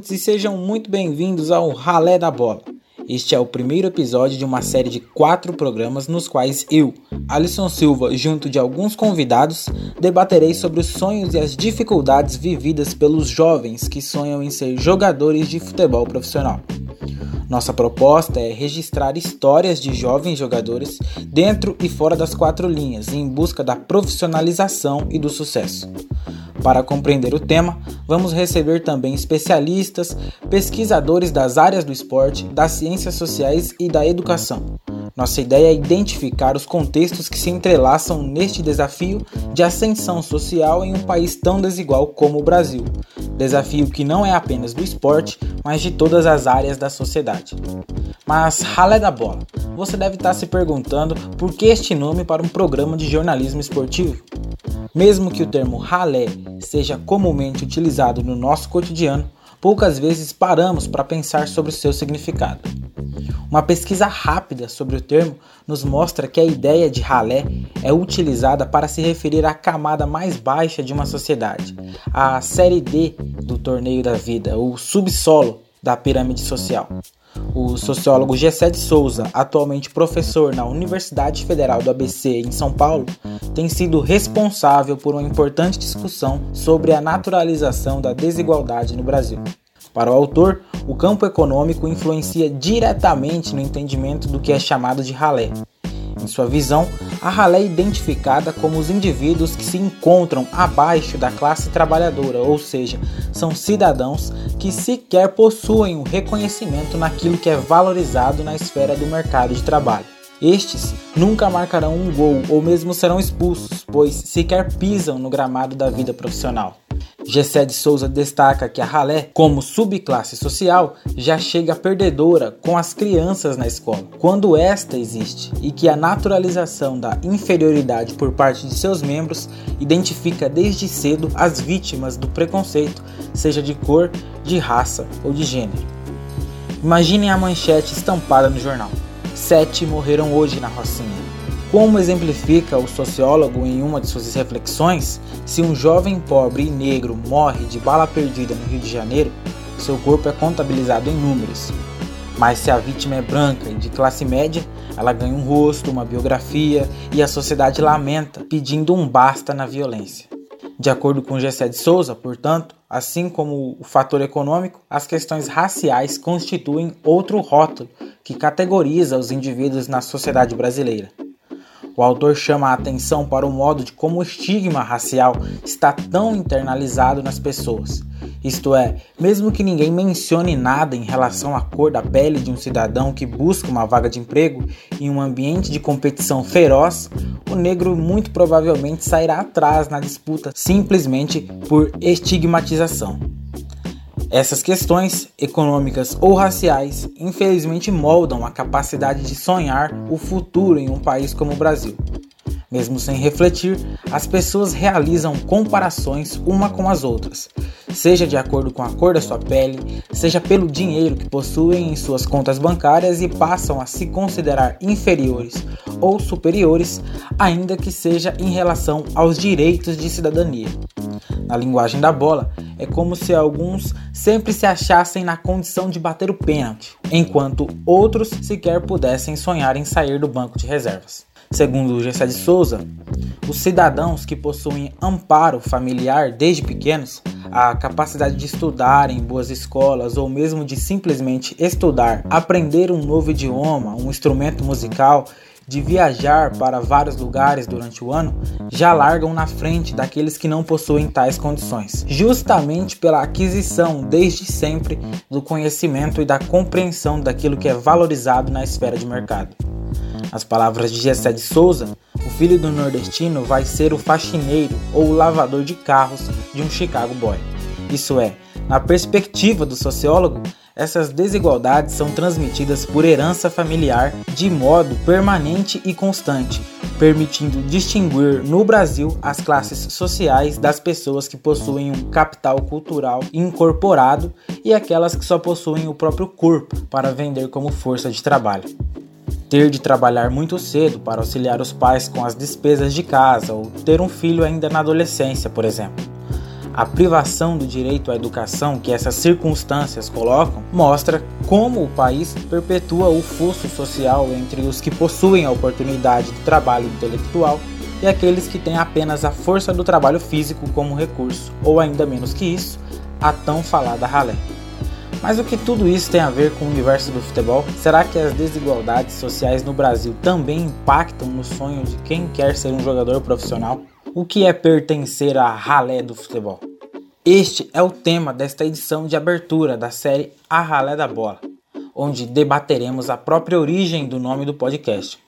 ouvintes, e sejam muito bem-vindos ao Ralé da Bola. Este é o primeiro episódio de uma série de quatro programas nos quais eu, Alisson Silva, junto de alguns convidados, debaterei sobre os sonhos e as dificuldades vividas pelos jovens que sonham em ser jogadores de futebol profissional. Nossa proposta é registrar histórias de jovens jogadores dentro e fora das quatro linhas, em busca da profissionalização e do sucesso. Para compreender o tema, vamos receber também especialistas, pesquisadores das áreas do esporte, das ciências sociais e da educação. Nossa ideia é identificar os contextos que se entrelaçam neste desafio de ascensão social em um país tão desigual como o Brasil. Desafio que não é apenas do esporte, mas de todas as áreas da sociedade. Mas ralé da bola, você deve estar se perguntando por que este nome para um programa de jornalismo esportivo? Mesmo que o termo ralé seja comumente utilizado no nosso cotidiano, poucas vezes paramos para pensar sobre o seu significado. Uma pesquisa rápida sobre o termo nos mostra que a ideia de ralé é utilizada para se referir à camada mais baixa de uma sociedade, a série D do torneio da vida, o subsolo da pirâmide social. O sociólogo Gessé de Souza, atualmente professor na Universidade Federal do ABC em São Paulo, tem sido responsável por uma importante discussão sobre a naturalização da desigualdade no Brasil. Para o autor, o campo econômico influencia diretamente no entendimento do que é chamado de ralé. Em sua visão, a ralé é identificada como os indivíduos que se encontram abaixo da classe trabalhadora, ou seja, são cidadãos que sequer possuem o reconhecimento naquilo que é valorizado na esfera do mercado de trabalho. Estes nunca marcarão um gol ou mesmo serão expulsos, pois sequer pisam no gramado da vida profissional. Gessé de Souza destaca que a ralé, como subclasse social, já chega perdedora com as crianças na escola, quando esta existe, e que a naturalização da inferioridade por parte de seus membros identifica desde cedo as vítimas do preconceito, seja de cor, de raça ou de gênero. Imaginem a manchete estampada no jornal: Sete morreram hoje na Rocinha. Como exemplifica o sociólogo em uma de suas reflexões, se um jovem pobre e negro morre de bala perdida no Rio de Janeiro, seu corpo é contabilizado em números. Mas se a vítima é branca e de classe média, ela ganha um rosto, uma biografia e a sociedade lamenta, pedindo um basta na violência. De acordo com Gessé de Souza, portanto, assim como o fator econômico, as questões raciais constituem outro rótulo que categoriza os indivíduos na sociedade brasileira. O autor chama a atenção para o modo de como o estigma racial está tão internalizado nas pessoas. Isto é, mesmo que ninguém mencione nada em relação à cor da pele de um cidadão que busca uma vaga de emprego em um ambiente de competição feroz, o negro muito provavelmente sairá atrás na disputa simplesmente por estigmatização. Essas questões, econômicas ou raciais, infelizmente moldam a capacidade de sonhar o futuro em um país como o Brasil. Mesmo sem refletir, as pessoas realizam comparações uma com as outras, seja de acordo com a cor da sua pele, seja pelo dinheiro que possuem em suas contas bancárias e passam a se considerar inferiores ou superiores, ainda que seja em relação aos direitos de cidadania. Na linguagem da bola, é como se alguns sempre se achassem na condição de bater o pênalti, enquanto outros sequer pudessem sonhar em sair do banco de reservas. Segundo Gessé de Souza, os cidadãos que possuem amparo familiar desde pequenos, a capacidade de estudar em boas escolas ou mesmo de simplesmente estudar, aprender um novo idioma, um instrumento musical, de viajar para vários lugares durante o ano, já largam na frente daqueles que não possuem tais condições, justamente pela aquisição desde sempre do conhecimento e da compreensão daquilo que é valorizado na esfera de mercado. As palavras de Gessé de Souza, o filho do nordestino vai ser o faxineiro ou o lavador de carros de um Chicago Boy. Isso é, na perspectiva do sociólogo, essas desigualdades são transmitidas por herança familiar de modo permanente e constante, permitindo distinguir no Brasil as classes sociais das pessoas que possuem um capital cultural incorporado e aquelas que só possuem o próprio corpo para vender como força de trabalho ter de trabalhar muito cedo para auxiliar os pais com as despesas de casa ou ter um filho ainda na adolescência, por exemplo. A privação do direito à educação que essas circunstâncias colocam mostra como o país perpetua o fosso social entre os que possuem a oportunidade do trabalho intelectual e aqueles que têm apenas a força do trabalho físico como recurso, ou ainda menos que isso, a tão falada ralé. Mas o que tudo isso tem a ver com o universo do futebol? Será que as desigualdades sociais no Brasil também impactam no sonho de quem quer ser um jogador profissional? O que é pertencer à ralé do futebol? Este é o tema desta edição de abertura da série A Ralé da Bola, onde debateremos a própria origem do nome do podcast.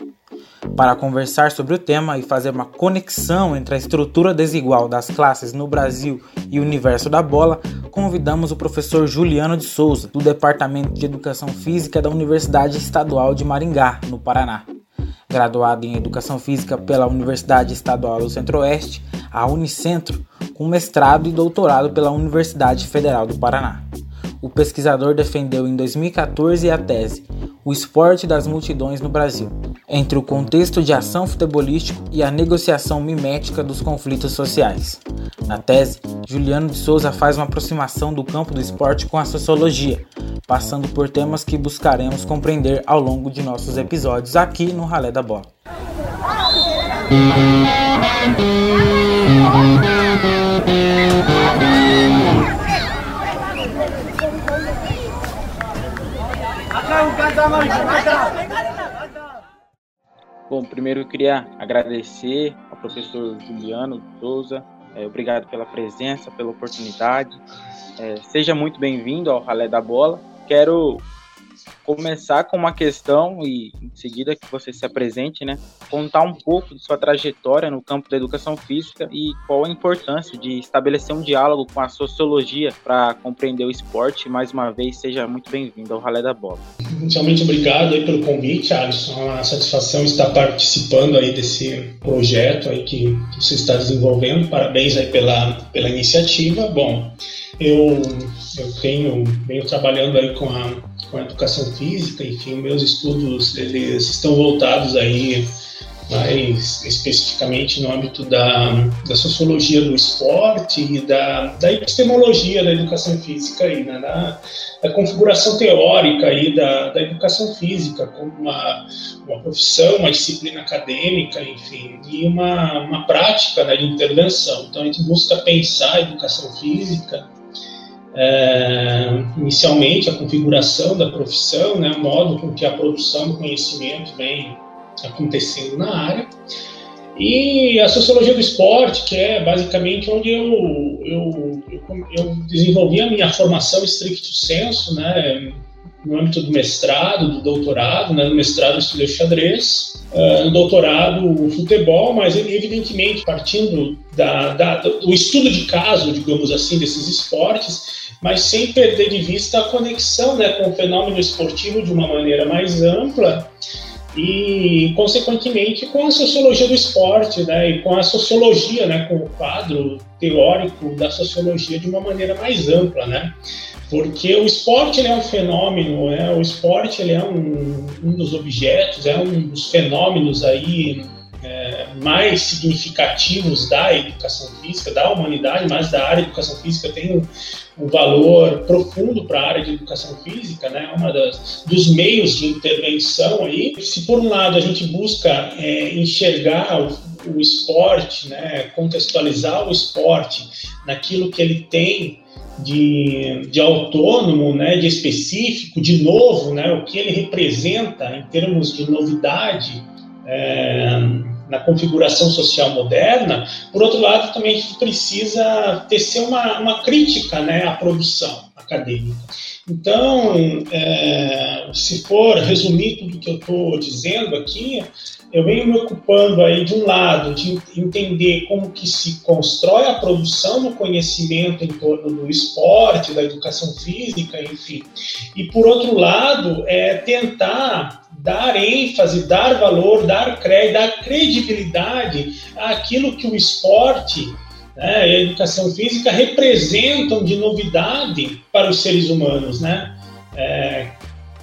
Para conversar sobre o tema e fazer uma conexão entre a estrutura desigual das classes no Brasil e o universo da bola, convidamos o professor Juliano de Souza, do Departamento de Educação Física da Universidade Estadual de Maringá, no Paraná. Graduado em Educação Física pela Universidade Estadual do Centro-Oeste, a Unicentro, com mestrado e doutorado pela Universidade Federal do Paraná. O pesquisador defendeu em 2014 a tese O Esporte das Multidões no Brasil, entre o contexto de ação futebolístico e a negociação mimética dos conflitos sociais. Na tese, Juliano de Souza faz uma aproximação do campo do esporte com a sociologia, passando por temas que buscaremos compreender ao longo de nossos episódios aqui no Ralé da Bola. Bom, primeiro eu queria agradecer ao professor Juliano Souza, é, obrigado pela presença, pela oportunidade. É, seja muito bem-vindo ao Ralé da Bola. Quero começar com uma questão e em seguida que você se apresente, né? Contar um pouco de sua trajetória no campo da educação física e qual a importância de estabelecer um diálogo com a sociologia para compreender o esporte. Mais uma vez, seja muito bem-vindo ao Ralé da Bola. Inicialmente, obrigado aí pelo convite, Alisson. É uma satisfação estar participando aí desse projeto aí que você está desenvolvendo. Parabéns aí pela, pela iniciativa. Bom, eu, eu tenho, venho trabalhando aí com a, com a educação física, enfim, meus estudos eles estão voltados aí mais especificamente no âmbito da, da sociologia do esporte e da, da epistemologia da educação física aí, né, da, da configuração teórica aí da, da educação física como uma, uma profissão, uma disciplina acadêmica, enfim, e uma, uma prática né, de intervenção. Então a gente busca pensar a educação física é, inicialmente a configuração da profissão, né, o modo com que a produção do conhecimento vem acontecendo na área, e a sociologia do esporte, que é basicamente onde eu, eu, eu, eu desenvolvi a minha formação estricto senso, né, no âmbito do mestrado, do doutorado, né, no mestrado eu estudei xadrez, uh, no doutorado o futebol, mas evidentemente partindo da, da, do estudo de caso, digamos assim, desses esportes, mas sem perder de vista a conexão né, com o fenômeno esportivo de uma maneira mais ampla e, consequentemente, com a sociologia do esporte, né, e com a sociologia, né, com o quadro teórico da sociologia de uma maneira mais ampla, né, porque o esporte é um fenômeno, né, o esporte ele é um, um dos objetos, é um dos fenômenos aí é, mais significativos da educação física, da humanidade, mas da área de educação física tem um, um valor profundo para a área de educação física, né? Uma das dos meios de intervenção aí. Se por um lado a gente busca é, enxergar o, o esporte, né? Contextualizar o esporte naquilo que ele tem de, de autônomo, né, de específico, de novo, né, o que ele representa em termos de novidade é, na configuração social moderna, por outro lado, também a gente precisa tecer uma, uma crítica né, à produção acadêmica. Então, é, se for resumir tudo que eu estou dizendo aqui, eu venho me ocupando aí de um lado de entender como que se constrói a produção do conhecimento em torno do esporte, da educação física, enfim, e por outro lado é tentar dar ênfase, dar valor, dar crédito, dar credibilidade àquilo que o esporte né, e a educação física representam de novidade para os seres humanos, né? É,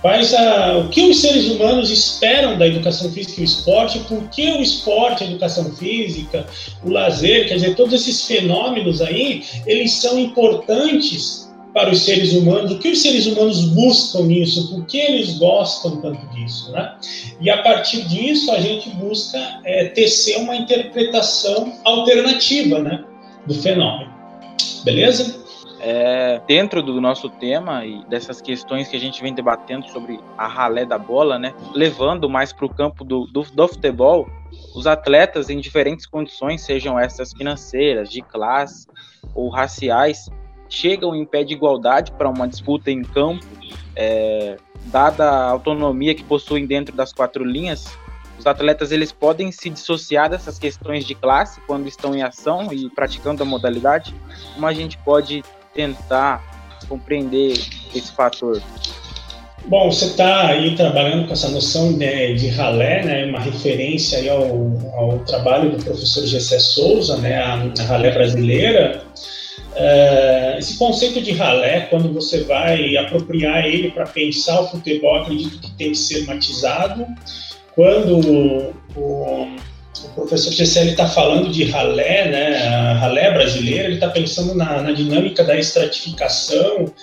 quais a, o que os seres humanos esperam da educação física e o esporte, por que o esporte, a educação física, o lazer, quer dizer, todos esses fenômenos aí, eles são importantes para os seres humanos, o que os seres humanos buscam nisso, por que eles gostam tanto disso, né? E a partir disso a gente busca é, tecer uma interpretação alternativa, né, do fenômeno. Beleza? É, dentro do nosso tema e dessas questões que a gente vem debatendo sobre a ralé da bola, né, levando mais para o campo do, do, do futebol, os atletas em diferentes condições, sejam essas financeiras, de classe ou raciais, chegam em pé de igualdade para uma disputa em campo, é, dada a autonomia que possuem dentro das quatro linhas, os atletas eles podem se dissociar dessas questões de classe quando estão em ação e praticando a modalidade. Como a gente pode tentar compreender esse fator? Bom, você está aí trabalhando com essa noção de ralé, né, uma referência aí ao, ao trabalho do professor Gessé Souza, né, a, a ralé brasileira. Uh, esse conceito de ralé, quando você vai apropriar ele para pensar o futebol, acredito que tem que ser matizado. Quando o, o, o professor Gessé está falando de ralé, né, a ralé brasileira, ele está pensando na, na, dinâmica da estratificação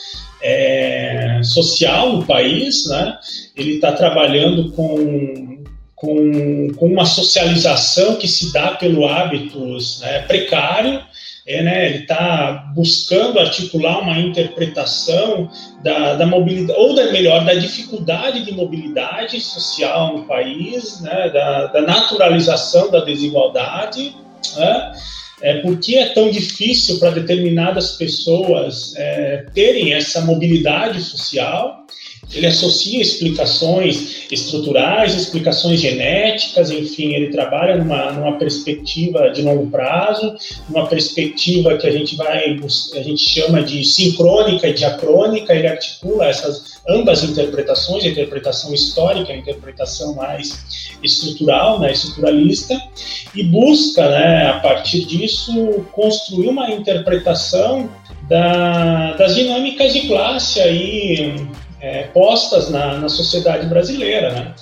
é, social no país, né? ele está trabalhando com com, com uma socialização que se dá pelo hábitos né, precário, é, né, ele está buscando articular uma interpretação da, da mobilidade, ou da, melhor, da dificuldade de mobilidade social no país, né, da, da naturalização da desigualdade, né, é, por que é tão difícil para determinadas pessoas é, terem essa mobilidade social, ele associa explicações estruturais, explicações genéticas, enfim, ele trabalha numa, numa perspectiva de longo prazo, numa perspectiva que a gente vai, a gente chama de sincrônica e diacrônica, ele articula essas ambas interpretações, a interpretação histórica, a interpretação mais estrutural, né, estruturalista, e busca, né, a partir disso, construir uma interpretação da, das dinâmicas de classe aí é, postas na, na sociedade brasileira, né?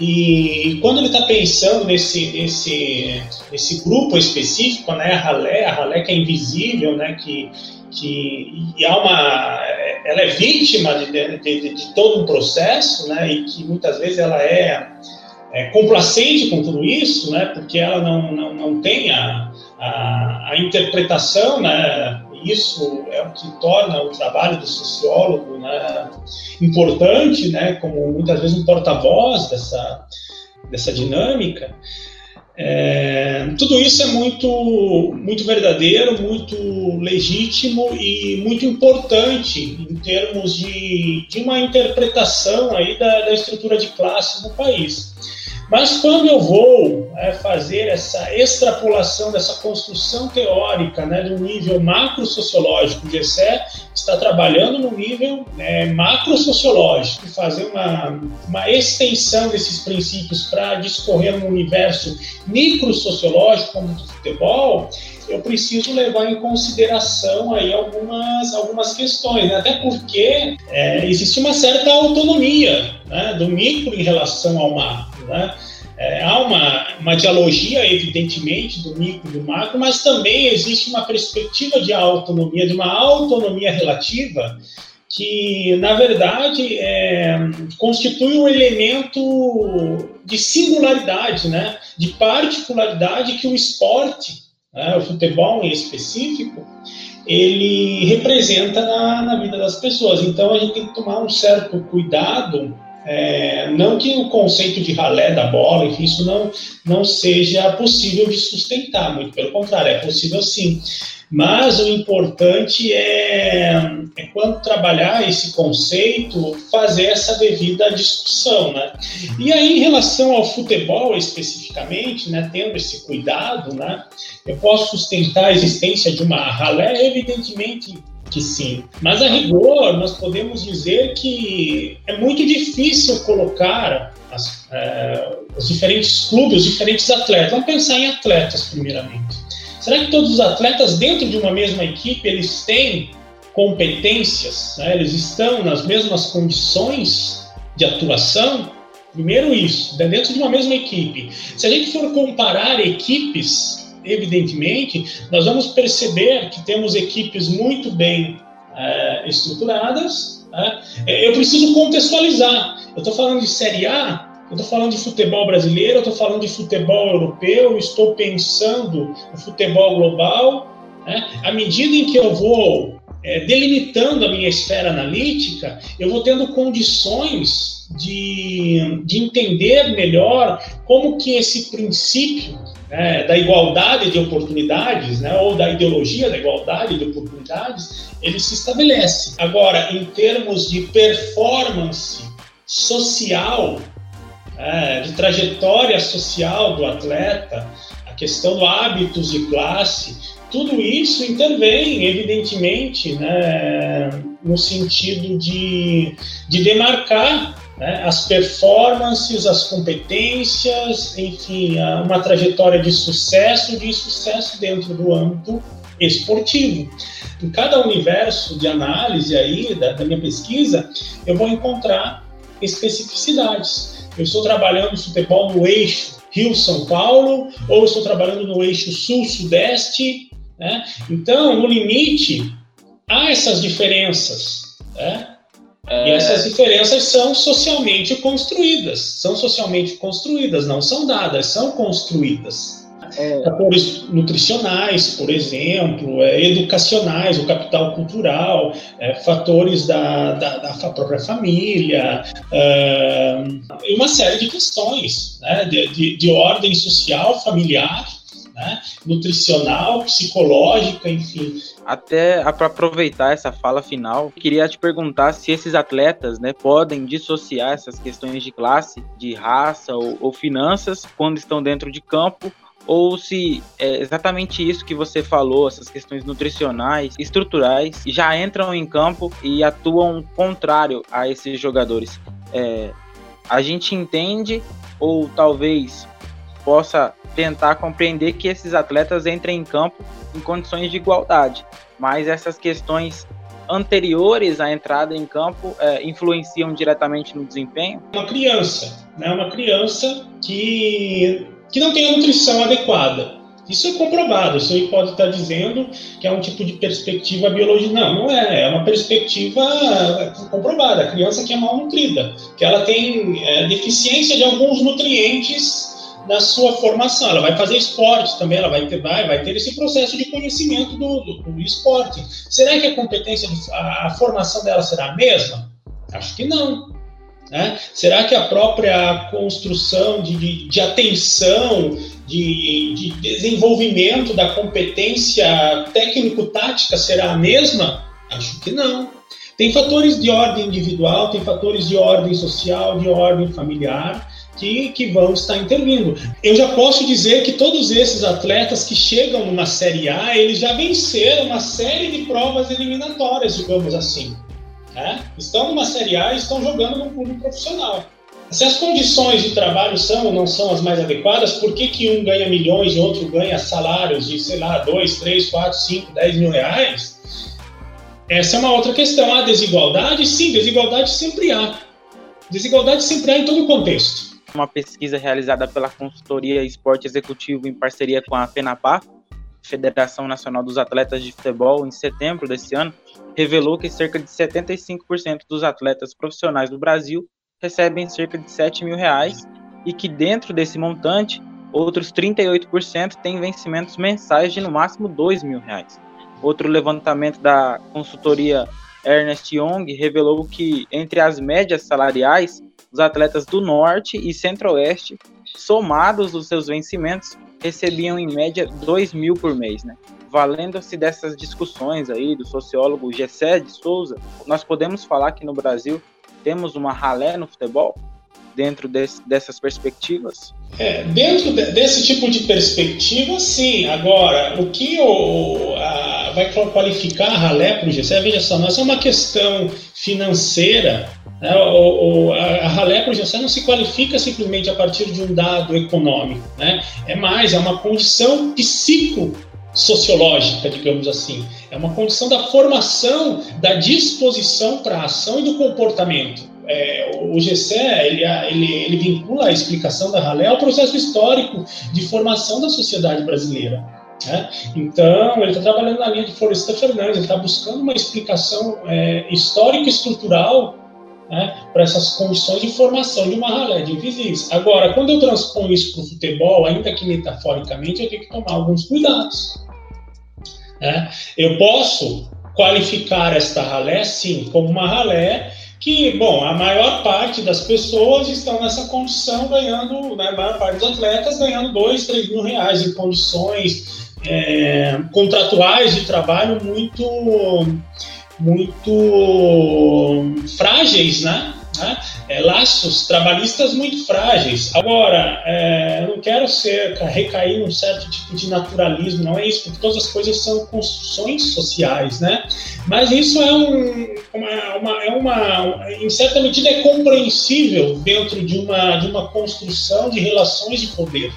E quando ele está pensando nesse, nesse, nesse grupo específico, né, a ralé, a ralé que é invisível, né, que, que e há uma, ela é vítima de, de, de, de, todo um processo, né, e que muitas vezes ela é, é, complacente com tudo isso, né, porque ela não, não, não tem a, a, a interpretação, né, isso é o que torna o trabalho do sociólogo né, importante, né, como muitas vezes um porta-voz dessa, dessa dinâmica. É, tudo isso é muito, muito verdadeiro, muito legítimo e muito importante em termos de, de uma interpretação aí da, da estrutura de classe no país. Mas quando eu vou é, fazer essa extrapolação dessa construção teórica né, do nível macro-sociológico, o GCE está trabalhando no nível é, macro-sociológico, fazer uma, uma extensão desses princípios para discorrer no universo micro-sociológico, como do futebol, eu preciso levar em consideração aí algumas, algumas questões, né? até porque é, existe uma certa autonomia né, do micro em relação ao macro. Né? É, há uma, uma dialogia, evidentemente, do micro e do macro, mas também existe uma perspectiva de autonomia, de uma autonomia relativa, que, na verdade, é, constitui um elemento de singularidade, né? de particularidade que o esporte, né? o futebol em específico, ele representa na, na vida das pessoas. Então, a gente tem que tomar um certo cuidado é, não que o conceito de ralé da bola, enfim, isso não, não seja possível de sustentar, muito pelo contrário, é possível sim. Mas o importante é, é quando trabalhar esse conceito, fazer essa devida discussão, né? E aí, em relação ao futebol especificamente, né, tendo esse cuidado, né, eu posso sustentar a existência de uma ralé, evidentemente que sim. Mas a rigor, nós podemos dizer que é muito difícil colocar as, é, os diferentes clubes, os diferentes atletas. Vamos pensar em atletas, primeiramente. Será que todos os atletas dentro de uma mesma equipe eles têm competências? Né? Eles estão nas mesmas condições de atuação, primeiro isso, dentro de uma mesma equipe. Se a gente for comparar equipes, evidentemente, nós vamos perceber que temos equipes muito bem é, estruturadas. Né? Eu preciso contextualizar. Eu estou falando de Série A, eu estou falando de futebol brasileiro, eu estou falando de futebol europeu, estou pensando no futebol global. Né? À medida em que eu vou é, delimitando a minha esfera analítica, eu vou tendo condições de, de entender melhor como que esse princípio né, da igualdade de oportunidades, né, ou da ideologia da igualdade de oportunidades, ele se estabelece. Agora, em termos de performance social, é, de trajetória social do atleta, a questão do hábitos de classe, tudo isso intervém, evidentemente, né, no sentido de, de demarcar né, as performances, as competências, enfim, uma trajetória de sucesso, de sucesso dentro do âmbito esportivo. Em cada universo de análise aí da, da minha pesquisa, eu vou encontrar especificidades. Eu estou trabalhando futebol no eixo Rio-São Paulo, ou estou trabalhando no eixo Sul-Sudeste. Né? Então, no limite, há essas diferenças. Né? É... E essas diferenças são socialmente construídas. São socialmente construídas, não são dadas, são construídas. É... Fatores nutricionais, por exemplo, é, educacionais, o capital cultural, é, fatores da, da, da, própria família, é, e uma série de questões né, de, de, de ordem social, familiar, né, nutricional, psicológica, enfim. Até para aproveitar essa fala final, queria te perguntar se esses atletas né, podem dissociar essas questões de classe, de raça ou, ou finanças quando estão dentro de campo ou se é exatamente isso que você falou, essas questões nutricionais, estruturais, já entram em campo e atuam contrário a esses jogadores. É, a gente entende, ou talvez possa tentar compreender que esses atletas entrem em campo em condições de igualdade, mas essas questões anteriores à entrada em campo é, influenciam diretamente no desempenho? Uma criança, né? Uma criança que que não tem a nutrição adequada. Isso é comprovado. Isso aí pode estar dizendo que é um tipo de perspectiva biológica. Não, não é. É uma perspectiva comprovada. A criança que é mal nutrida, que ela tem é, deficiência de alguns nutrientes na sua formação. Ela vai fazer esporte também, ela vai ter, vai, vai ter esse processo de conhecimento do, do, do esporte. Será que a competência, a, a formação dela será a mesma? Acho que não. Né? Será que a própria construção de, de, de atenção, de, de, desenvolvimento da competência técnico-tática será a mesma? Acho que não. Tem fatores de ordem individual, tem fatores de ordem social, de ordem familiar, que, que vão estar intervindo. Eu já posso dizer que todos esses atletas que chegam numa Série A, eles já venceram uma série de provas eliminatórias, digamos assim né? estão numa Série A e estão jogando num clube profissional. Se as condições de trabalho são ou não são as mais adequadas, por que, que um ganha milhões e outro ganha salários de, sei lá, 2, 3, 4, 5, 10 mil reais? Essa é uma outra questão. Há desigualdade? Sim, desigualdade sempre há. Desigualdade sempre há em todo contexto. Uma pesquisa realizada pela consultoria Esporte Executivo em parceria com a FENAPA, Federação Nacional dos Atletas de Futebol, em setembro desse ano, revelou que cerca de 75% dos atletas profissionais do Brasil recebem cerca de 7 mil reais e que dentro desse montante, outros 38% têm vencimentos mensais de no máximo 2 mil reais. Outro levantamento da consultoria Ernest Young revelou que entre as médias salariais, os atletas do Norte e Centro-Oeste, somados os seus vencimentos, recebiam em média 2 mil por mês, né? valendo-se dessas discussões aí do sociólogo Gessé de Souza, nós podemos falar que no Brasil temos uma ralé no futebol dentro desse, dessas perspectivas? É, dentro de, desse tipo de perspectiva, sim. Agora, o que o, a, vai qualificar a ralé para o Gessé, veja só, não é uma questão financeira. Né? O, o, a, a ralé para o Gessé não se qualifica simplesmente a partir de um dado econômico. Né? É mais, é uma condição psico sociológica, digamos assim. É uma condição da formação da disposição para a ação e do comportamento. é, o GCE ele, ele, ele, vincula a explicação da ralé ao processo histórico de formação da sociedade brasileira. Né? Então, ele está trabalhando na linha de Floresta Fernandes, ele está buscando uma explicação é, histórica e estrutural né, para essas condições de formação de uma ralé de invisíveis. Agora, quando eu transponho isso para o futebol, ainda que metaforicamente, eu tenho que tomar alguns cuidados. Né? Eu posso qualificar esta ralé, sim, como uma ralé que, bom, a maior parte das pessoas estão nessa condição ganhando, né, a maior parte dos atletas ganhando dois, três mil reais em condições é, contratuais de trabalho muito muito frágeis, né? né? É, laços trabalhistas muito frágeis. Agora, é, eu não quero ser recair num certo tipo de naturalismo, não é isso, porque todas as coisas são construções sociais, né? Mas isso é um, uma, uma, é uma, em certa medida, é compreensível dentro de uma, de uma construção de relações de poder.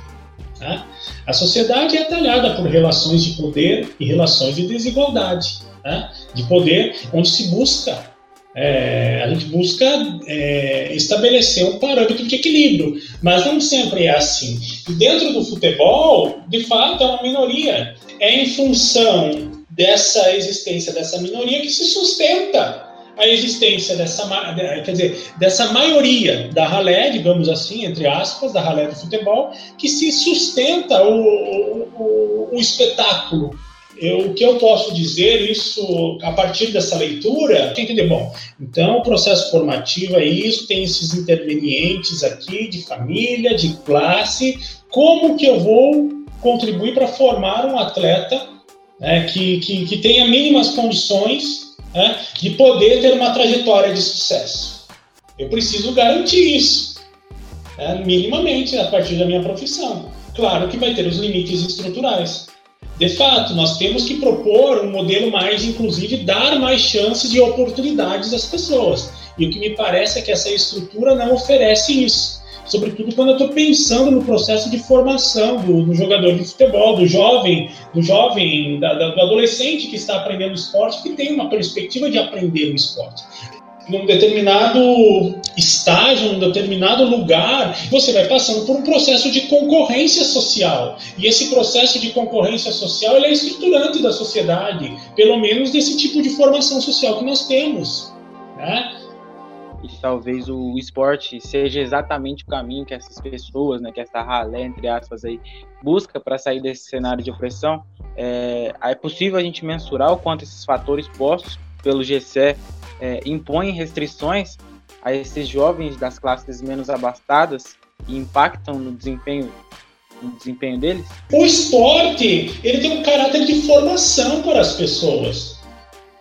Né? A sociedade é talhada por relações de poder e relações de desigualdade né, de poder, onde se busca, é, a gente busca é, estabelecer um parâmetro de equilíbrio, mas não sempre é assim. E dentro do futebol, de fato, é uma minoria. É em função dessa existência dessa minoria que se sustenta a existência dessa, quer dizer, dessa maioria da ralé, digamos assim, entre aspas, da ralé do futebol, que se sustenta o, o, o, espetáculo. Eu, o que eu posso dizer isso a partir dessa leitura, tem que entender, bom, então o processo formativo é isso, tem esses intervenientes aqui de família, de classe, como que eu vou contribuir para formar um atleta né, que, que, que tenha mínimas condições né, de poder ter uma trajetória de sucesso. Eu preciso garantir isso, né, minimamente, a partir da minha profissão. Claro que vai ter os limites estruturais. De fato, nós temos que propor um modelo mais, inclusive, dar mais chances e oportunidades às pessoas. E o que me parece é que essa estrutura não oferece isso. Sobretudo quando eu estou pensando no processo de formação do, do, jogador de futebol, do jovem, do jovem, da, da, do adolescente que está aprendendo esporte, que tem uma perspectiva de aprender o esporte num determinado estágio, num determinado lugar, você vai passando por um processo de concorrência social. E esse processo de concorrência social é estruturante da sociedade, pelo menos desse tipo de formação social que nós temos. Né? Talvez o esporte seja exatamente o caminho que essas pessoas, né, que essa ralé, entre aspas, aí, busca para sair desse cenário de opressão. É, é possível a gente mensurar o quanto esses fatores postos pelo GCE é, impõem restrições a esses jovens das classes menos abastadas e impactam no desempenho no desempenho deles? O esporte ele tem um caráter de formação para as pessoas,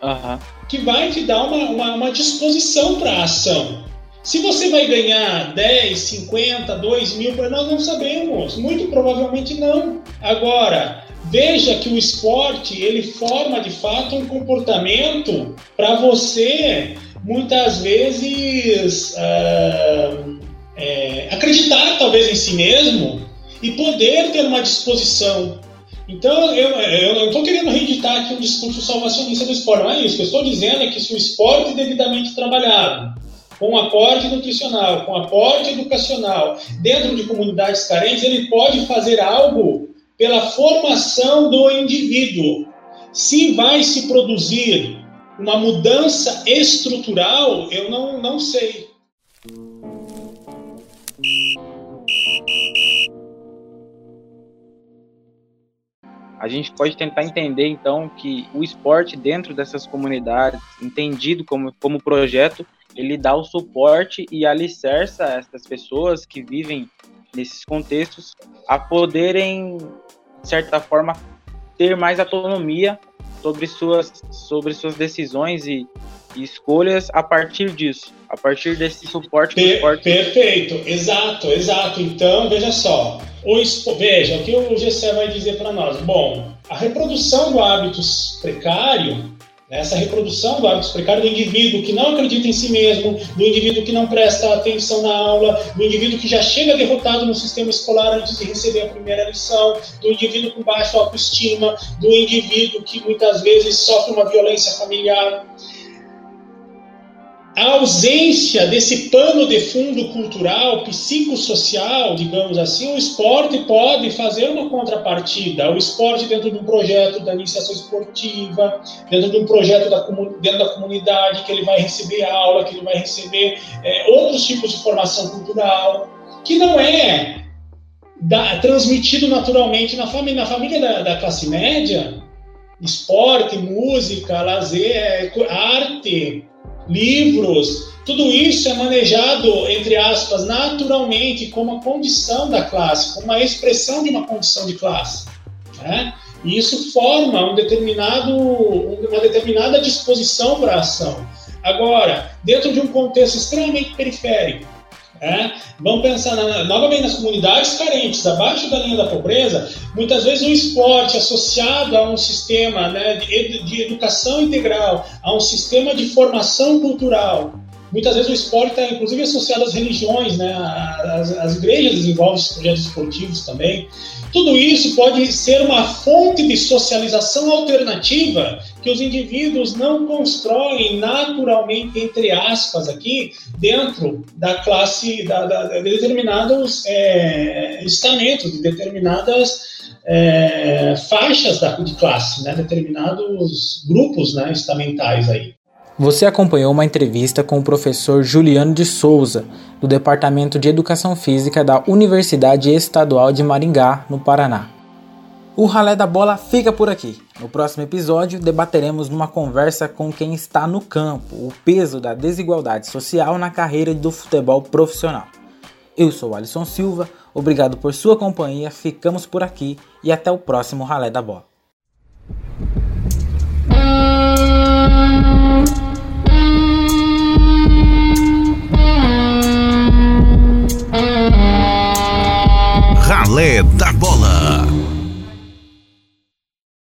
uhum. Que vai te dar uma, uma, uma disposição para a ação. Se você vai ganhar 10, 50, 2 mil, nós não sabemos. Muito provavelmente não. Agora, veja que o esporte ele forma de fato um comportamento para você muitas vezes uh, é, acreditar talvez em si mesmo e poder ter uma disposição. Então eu, eu não estou querendo reeditar aqui um discurso salvacionista do esporte, não é isso. O que eu estou dizendo é que se o esporte devidamente trabalhado, com aporte nutricional, com aporte educacional, dentro de comunidades carentes, ele pode fazer algo pela formação do indivíduo. Se vai se produzir uma mudança estrutural, eu não, não sei. A gente pode tentar entender, então, que o esporte dentro dessas comunidades, entendido como, como projeto, ele dá o suporte e alicerça essas pessoas que vivem nesses contextos a poderem de certa forma, ter mais autonomia sobre suas, sobre suas decisões e, e escolhas a partir disso, a partir desse suporte. Per, Perfeito, exato, exato. Então, veja só, veja o que o GC vai dizer para nós. Bom, a reprodução do hábito precário essa reprodução do hábito precário do indivíduo que não acredita em si mesmo, do indivíduo que não presta atenção na aula, do indivíduo que já chega derrotado no sistema escolar antes de receber a primeira lição, do indivíduo com baixa autoestima, do indivíduo que muitas vezes sofre uma violência familiar. A ausência desse pano de fundo cultural, psicossocial, digamos assim, o esporte pode fazer uma contrapartida. O esporte dentro de um projeto da iniciação esportiva, dentro de um projeto da, dentro da comunidade, que ele vai receber aula, que ele vai receber é, outros tipos de formação cultural, que não é da, transmitido naturalmente na família, na família da, da classe média. Esporte, música, lazer, arte, livros, tudo isso é manejado, entre aspas, naturalmente, como uma condição da classe, como uma expressão de uma condição de classe. Né? E isso forma um determinado, uma determinada disposição para a ação. Agora, dentro de um contexto extremamente periférico, é? Vamos pensar na, novamente nas comunidades carentes, abaixo da linha da pobreza, muitas vezes o esporte associado a um sistema né, de, de, educação integral, a um sistema de formação cultural. Muitas vezes o esporte está, inclusive, associado às religiões, né? as, as igrejas desenvolvem esses projetos esportivos também. Tudo isso pode ser uma fonte de socialização alternativa que os indivíduos não constroem naturalmente, entre aspas, aqui, dentro da classe, da, da, de determinados é, estamentos, de determinadas é, faixas da, de classe, né, determinados grupos né, estamentais aí. Você acompanhou uma entrevista com o professor Juliano de Souza, do Departamento de Educação Física da Universidade Estadual de Maringá, no Paraná. O Ralé da Bola fica por aqui. No próximo episódio, debateremos numa conversa com quem está no campo o peso da desigualdade social na carreira do futebol profissional. Eu sou Alisson Silva, obrigado por sua companhia, ficamos por aqui e até o próximo Ralé da Bola. Ralé da Bola.